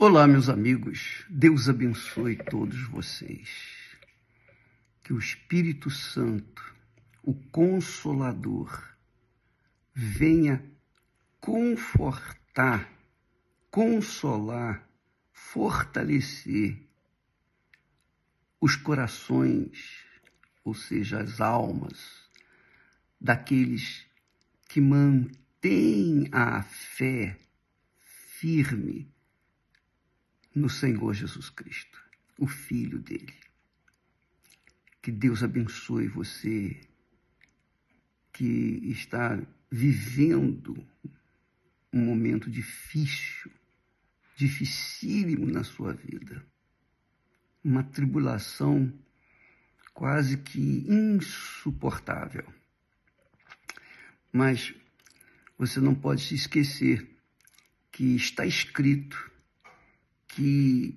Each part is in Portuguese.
Olá, meus amigos. Deus abençoe todos vocês. Que o Espírito Santo, o Consolador, venha confortar, consolar, fortalecer os corações, ou seja, as almas daqueles que mantêm a fé firme no Senhor Jesus Cristo, o Filho dele. Que Deus abençoe você que está vivendo um momento difícil, dificílimo na sua vida. Uma tribulação quase que insuportável. Mas você não pode se esquecer que está escrito que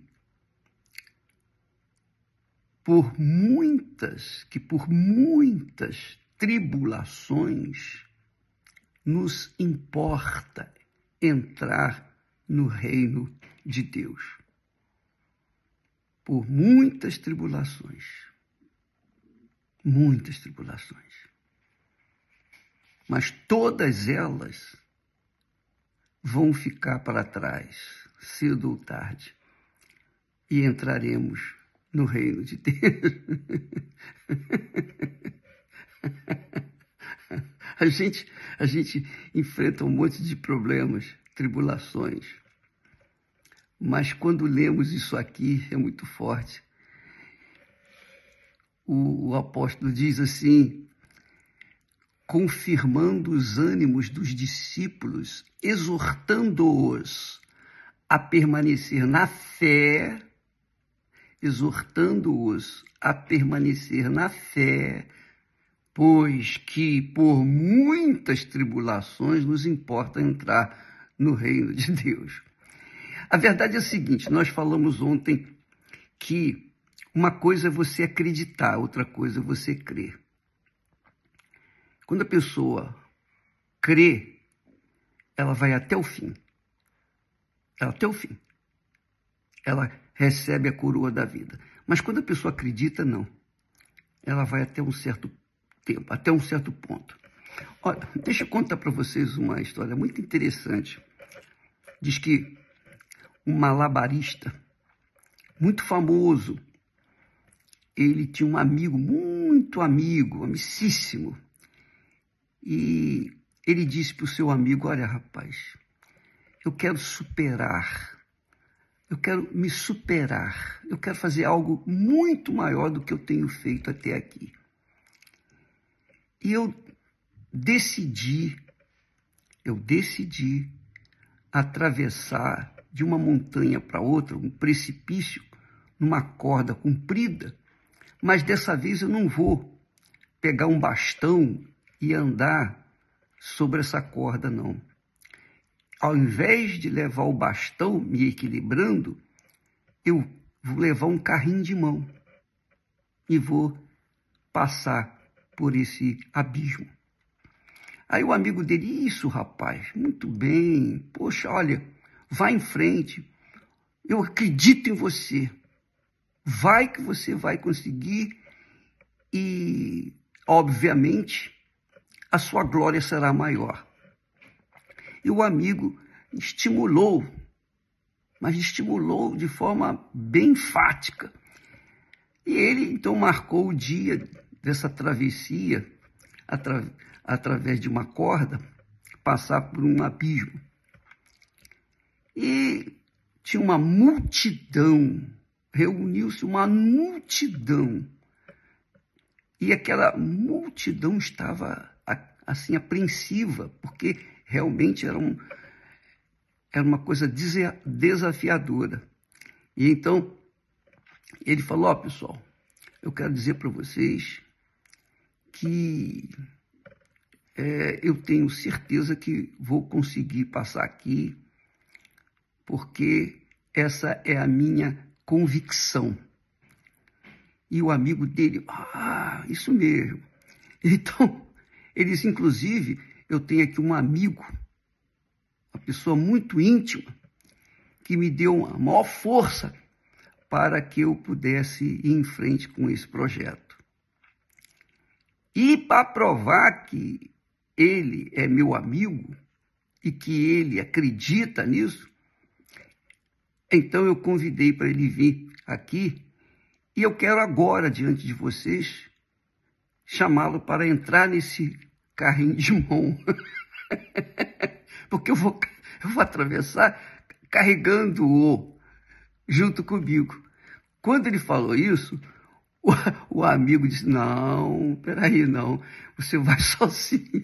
por muitas, que por muitas tribulações nos importa entrar no reino de Deus. Por muitas tribulações. Muitas tribulações. Mas todas elas vão ficar para trás cedo ou tarde, e entraremos no reino de Deus. a gente, a gente enfrenta um monte de problemas, tribulações. Mas quando lemos isso aqui, é muito forte. O, o apóstolo diz assim: confirmando os ânimos dos discípulos, exortando-os a permanecer na fé, exortando-os a permanecer na fé, pois que por muitas tribulações nos importa entrar no reino de Deus. A verdade é a seguinte: nós falamos ontem que uma coisa é você acreditar, outra coisa é você crer. Quando a pessoa crê, ela vai até o fim até o fim. Ela recebe a coroa da vida. Mas quando a pessoa acredita, não. Ela vai até um certo tempo, até um certo ponto. Olha, deixa eu contar para vocês uma história muito interessante. Diz que um malabarista muito famoso, ele tinha um amigo, muito amigo, amicíssimo. E ele disse para o seu amigo: Olha, rapaz, eu quero superar. Eu quero me superar. Eu quero fazer algo muito maior do que eu tenho feito até aqui. E eu decidi, eu decidi atravessar de uma montanha para outra, um precipício, numa corda comprida, mas dessa vez eu não vou pegar um bastão e andar sobre essa corda, não ao invés de levar o bastão me equilibrando, eu vou levar um carrinho de mão e vou passar por esse abismo. Aí o amigo dele, isso rapaz, muito bem, poxa, olha, vai em frente, eu acredito em você, vai que você vai conseguir e, obviamente, a sua glória será maior. E o amigo estimulou, mas estimulou de forma bem enfática. E ele então marcou o dia dessa travessia atra através de uma corda, passar por um abismo. E tinha uma multidão, reuniu-se uma multidão. E aquela multidão estava assim apreensiva, porque realmente era, um, era uma coisa desafiadora. E então ele falou: Ó, oh, pessoal, eu quero dizer para vocês que é, eu tenho certeza que vou conseguir passar aqui, porque essa é a minha convicção. E o amigo dele, ah, isso mesmo. Então, eles, inclusive, eu tenho aqui um amigo, uma pessoa muito íntima, que me deu a maior força para que eu pudesse ir em frente com esse projeto. E para provar que ele é meu amigo e que ele acredita nisso, então eu convidei para ele vir aqui e eu quero agora, diante de vocês, chamá-lo para entrar nesse carrinho de mão. Porque eu vou, eu vou atravessar carregando-o junto comigo. Quando ele falou isso, o, o, amigo disse: Não, peraí, não, você vai sozinho.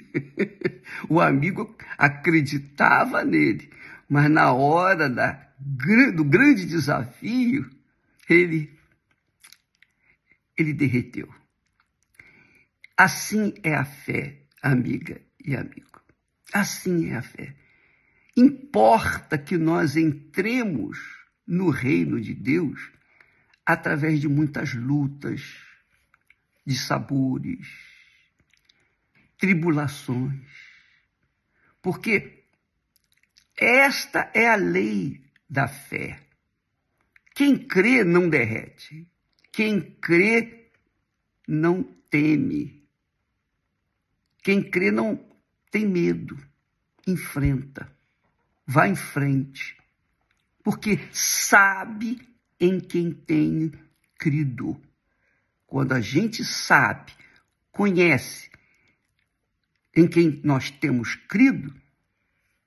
o amigo acreditava nele, mas na hora da, do grande desafio, ele, ele derreteu. Assim é a fé, amiga e amigo. Assim é a fé. Importa que nós entremos no reino de Deus através de muitas lutas, de sabores, tribulações. Porque esta é a lei da fé. Quem crê não derrete. Quem crê não teme. Quem crê não tem medo, enfrenta, vai em frente, porque sabe em quem tem crido. Quando a gente sabe, conhece em quem nós temos crido,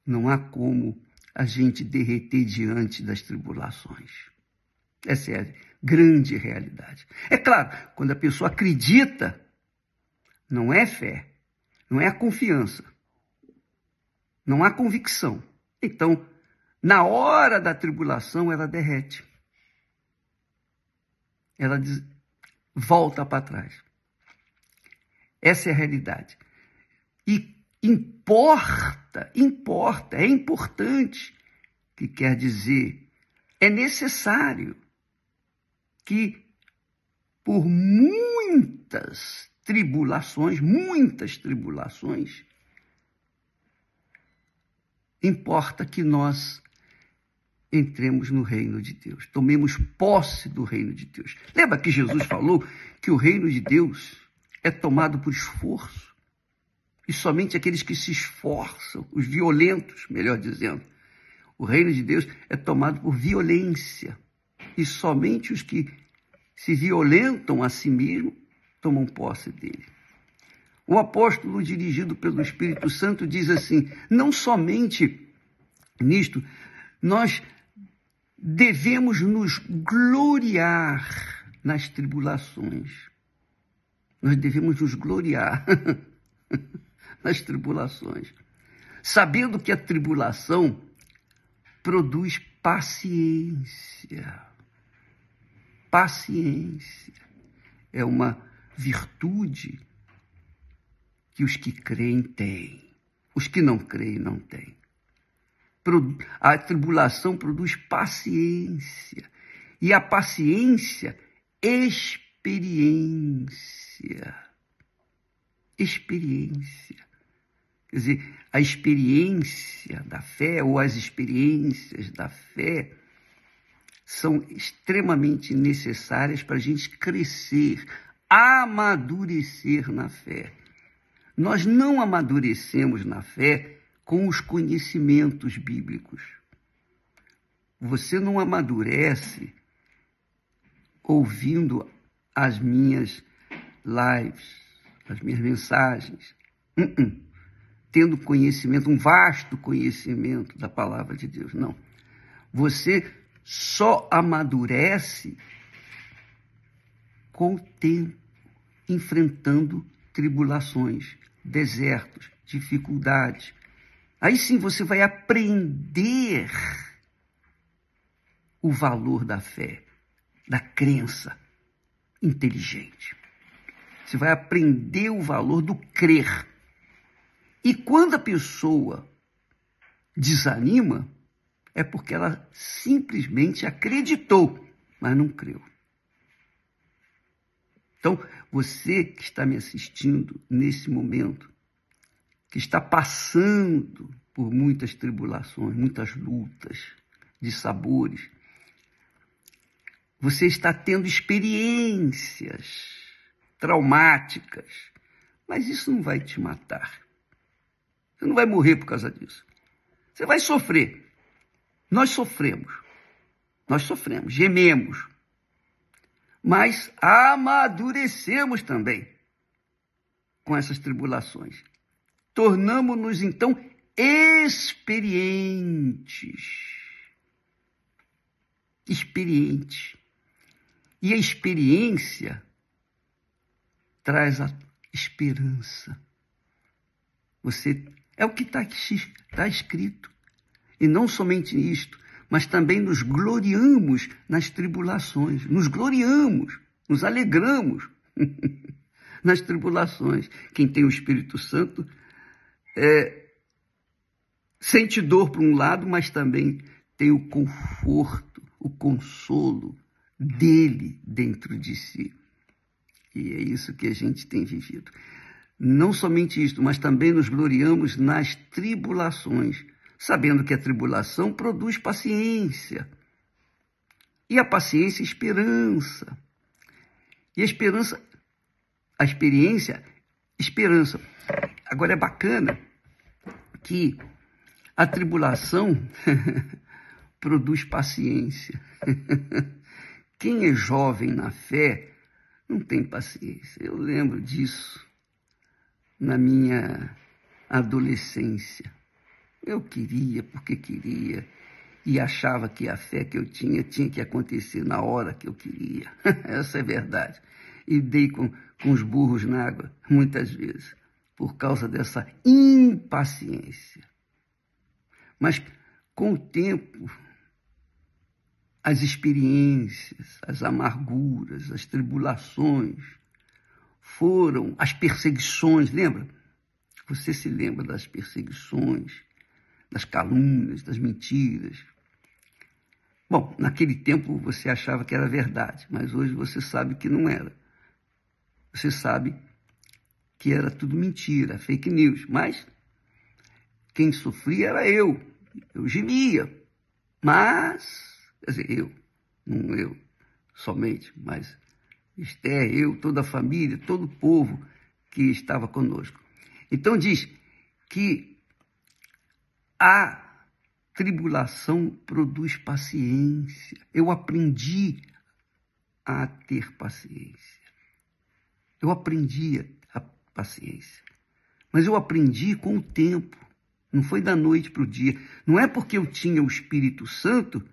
não há como a gente derreter diante das tribulações. Essa é a grande realidade. É claro, quando a pessoa acredita, não é fé, não é a confiança, não há convicção. Então, na hora da tribulação, ela derrete. Ela diz, volta para trás. Essa é a realidade. E importa, importa, é importante, que quer dizer, é necessário que por muitas tribulações, muitas tribulações, importa que nós entremos no reino de Deus, tomemos posse do reino de Deus. Lembra que Jesus falou que o reino de Deus é tomado por esforço? E somente aqueles que se esforçam, os violentos, melhor dizendo, o reino de Deus é tomado por violência. E somente os que se violentam a si mesmos tomam posse dele. O apóstolo, dirigido pelo Espírito Santo, diz assim: não somente nisto, nós devemos nos gloriar nas tribulações. Nós devemos nos gloriar nas tribulações, sabendo que a tribulação produz paciência. Paciência é uma virtude que os que creem têm. Os que não creem não têm. A tribulação produz paciência. E a paciência, experiência. Experiência. Quer dizer, a experiência da fé ou as experiências da fé são extremamente necessárias para a gente crescer, amadurecer na fé. Nós não amadurecemos na fé com os conhecimentos bíblicos. Você não amadurece ouvindo as minhas lives, as minhas mensagens. Uh -uh. Tendo conhecimento, um vasto conhecimento da palavra de Deus. Não. Você só amadurece com o tempo, enfrentando tribulações, desertos, dificuldades, Aí sim você vai aprender o valor da fé, da crença inteligente. Você vai aprender o valor do crer. E quando a pessoa desanima, é porque ela simplesmente acreditou, mas não creu. Então, você que está me assistindo nesse momento, que está passando por muitas tribulações, muitas lutas, de sabores. Você está tendo experiências traumáticas, mas isso não vai te matar. Você não vai morrer por causa disso. Você vai sofrer. Nós sofremos. Nós sofremos, gememos. Mas amadurecemos também com essas tribulações. Tornamos-nos então experientes. Experiente. E a experiência traz a esperança. Você é o que está tá escrito. E não somente isto, mas também nos gloriamos nas tribulações, nos gloriamos, nos alegramos nas tribulações. Quem tem o Espírito Santo é, sente dor por um lado, mas também tem o conforto, o consolo dele dentro de si. E é isso que a gente tem vivido. Não somente isto, mas também nos gloriamos nas tribulações, sabendo que a tribulação produz paciência. E a paciência, esperança. E a esperança, a experiência, esperança. Agora é bacana que a tribulação produz paciência. Quem é jovem na fé não tem paciência. Eu lembro disso na minha adolescência. Eu queria porque queria e achava que a fé que eu tinha tinha que acontecer na hora que eu queria. Essa é verdade. E dei com, com os burros na água muitas vezes por causa dessa impaciência. Mas com o tempo, as experiências, as amarguras, as tribulações, foram as perseguições, lembra? Você se lembra das perseguições, das calúnias, das mentiras. Bom, naquele tempo você achava que era verdade, mas hoje você sabe que não era. Você sabe que era tudo mentira, fake news, mas quem sofria era eu. Eu gemia, mas, quer dizer, eu, não eu somente, mas Esther, eu, toda a família, todo o povo que estava conosco. Então diz que a tribulação produz paciência. Eu aprendi a ter paciência. Eu aprendi a paciência. Mas eu aprendi com o tempo. Não foi da noite para o dia. Não é porque eu tinha o Espírito Santo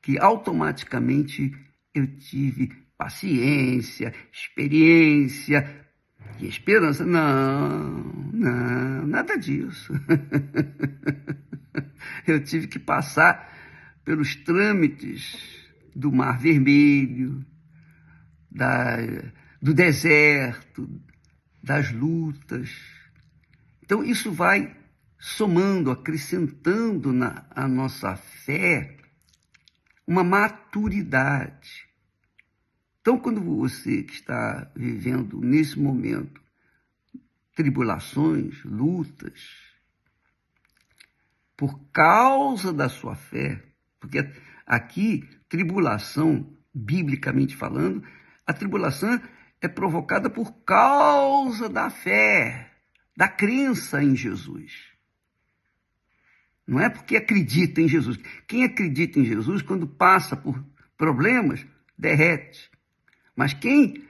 que automaticamente eu tive paciência, experiência e esperança. Não, não, nada disso. Eu tive que passar pelos trâmites do Mar Vermelho, da, do deserto, das lutas. Então, isso vai somando, acrescentando na a nossa fé uma maturidade. Então, quando você que está vivendo nesse momento tribulações, lutas, por causa da sua fé, porque aqui, tribulação, biblicamente falando, a tribulação é provocada por causa da fé, da crença em Jesus. Não é porque acredita em Jesus. Quem acredita em Jesus, quando passa por problemas, derrete. Mas quem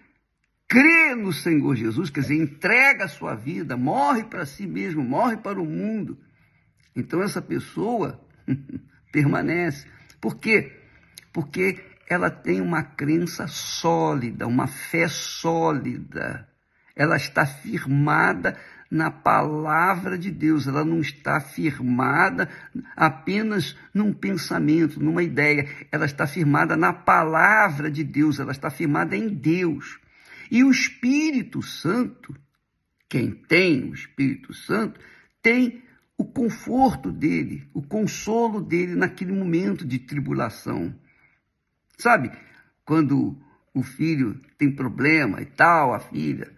crê no Senhor Jesus, quer dizer, entrega a sua vida, morre para si mesmo, morre para o mundo, então essa pessoa permanece. Por quê? Porque ela tem uma crença sólida, uma fé sólida. Ela está firmada na palavra de Deus, ela não está firmada apenas num pensamento, numa ideia, ela está firmada na palavra de Deus, ela está firmada em Deus. E o Espírito Santo, quem tem o Espírito Santo, tem o conforto dele, o consolo dele naquele momento de tribulação. Sabe, quando o filho tem problema e tal, a filha,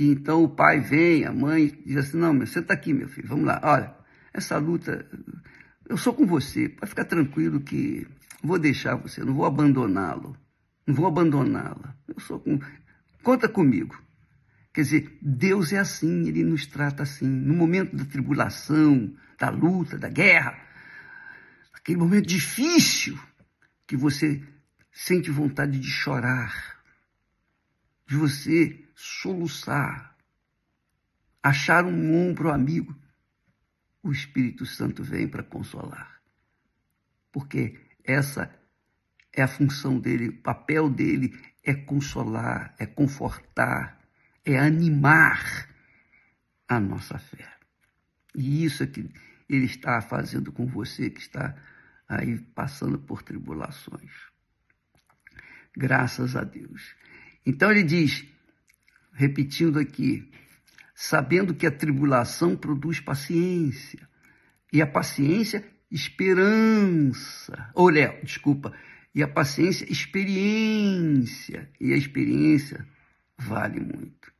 e então o pai vem, a mãe diz assim: Não, meu, senta aqui, meu filho, vamos lá. Olha, essa luta eu sou com você, pode ficar tranquilo que vou deixar você, não vou abandoná-lo, não vou abandoná-la. Eu sou com, conta comigo. Quer dizer, Deus é assim, Ele nos trata assim. No momento da tribulação, da luta, da guerra, aquele momento difícil que você sente vontade de chorar, de você soluçar, achar um ombro amigo, o Espírito Santo vem para consolar. Porque essa é a função dele, o papel dele é consolar, é confortar, é animar a nossa fé. E isso é que ele está fazendo com você que está aí passando por tribulações. Graças a Deus. Então ele diz, repetindo aqui, sabendo que a tribulação produz paciência, e a paciência, esperança. Léo, desculpa, e a paciência, experiência, e a experiência vale muito,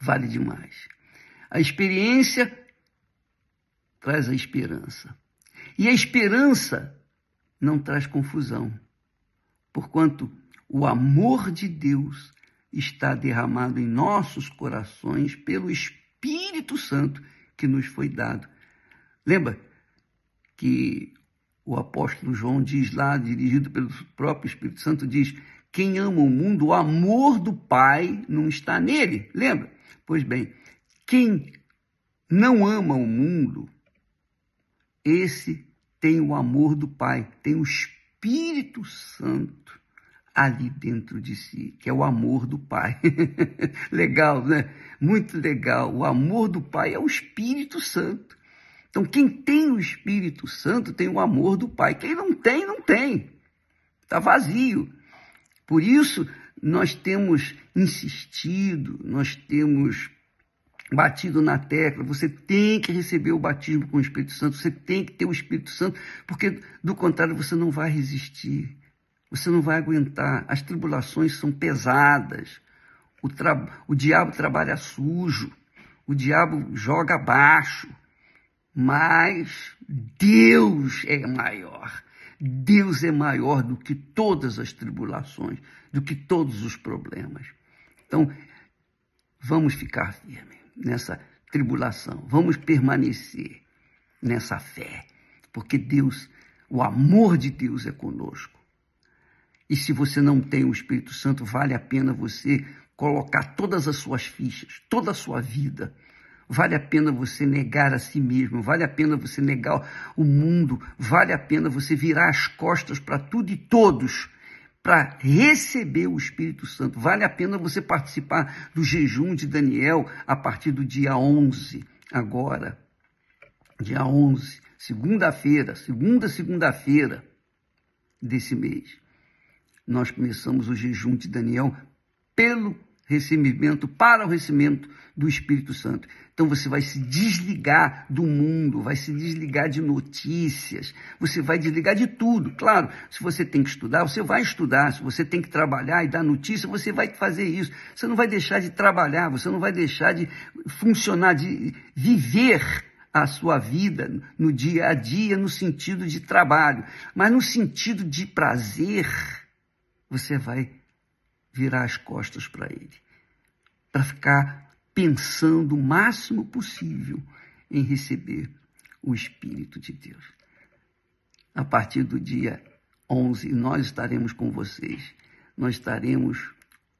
vale demais. A experiência traz a esperança. E a esperança não traz confusão, porquanto o amor de Deus está derramado em nossos corações pelo Espírito Santo que nos foi dado. Lembra que o apóstolo João diz lá, dirigido pelo próprio Espírito Santo, diz: quem ama o mundo, o amor do Pai não está nele. Lembra? Pois bem, quem não ama o mundo, esse tem o amor do Pai, tem o Espírito Santo ali dentro de si, que é o amor do Pai. legal, né? Muito legal. O amor do Pai é o Espírito Santo. Então, quem tem o Espírito Santo tem o amor do Pai. Quem não tem, não tem. Está vazio. Por isso, nós temos insistido, nós temos batido na tecla, você tem que receber o batismo com o Espírito Santo, você tem que ter o Espírito Santo, porque do contrário você não vai resistir, você não vai aguentar. As tribulações são pesadas, o, tra... o diabo trabalha sujo, o diabo joga abaixo, mas Deus é maior. Deus é maior do que todas as tribulações, do que todos os problemas. Então, vamos ficar firmes nessa tribulação, vamos permanecer nessa fé, porque Deus, o amor de Deus é conosco. E se você não tem o Espírito Santo, vale a pena você colocar todas as suas fichas, toda a sua vida Vale a pena você negar a si mesmo, vale a pena você negar o mundo, vale a pena você virar as costas para tudo e todos para receber o Espírito Santo. Vale a pena você participar do jejum de Daniel a partir do dia 11, agora. Dia 11, segunda-feira, segunda segunda-feira desse mês. Nós começamos o jejum de Daniel pelo recebimento, para o recebimento do Espírito Santo. Então você vai se desligar do mundo, vai se desligar de notícias, você vai desligar de tudo. Claro, se você tem que estudar, você vai estudar, se você tem que trabalhar e dar notícia, você vai fazer isso. Você não vai deixar de trabalhar, você não vai deixar de funcionar, de viver a sua vida no dia a dia no sentido de trabalho, mas no sentido de prazer, você vai virar as costas para ele, para ficar pensando o máximo possível em receber o Espírito de Deus. A partir do dia 11, nós estaremos com vocês, nós estaremos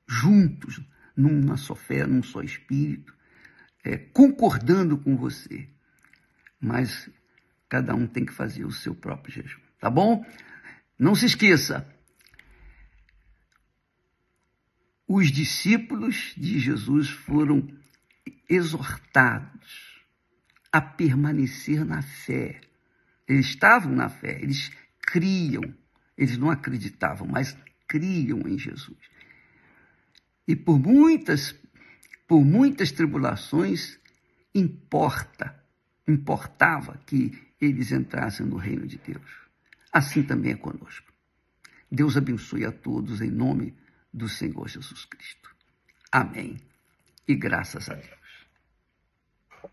juntos, numa só fé, num só Espírito, é, concordando com você. Mas cada um tem que fazer o seu próprio jejum, tá bom? Não se esqueça, os discípulos de Jesus foram exortados a permanecer na fé. Eles estavam na fé, eles criam, eles não acreditavam, mas criam em Jesus. E por muitas, por muitas tribulações, importa, importava que eles entrassem no reino de Deus. Assim também é conosco. Deus abençoe a todos em nome de do Senhor Jesus Cristo. Amém. E graças a Deus.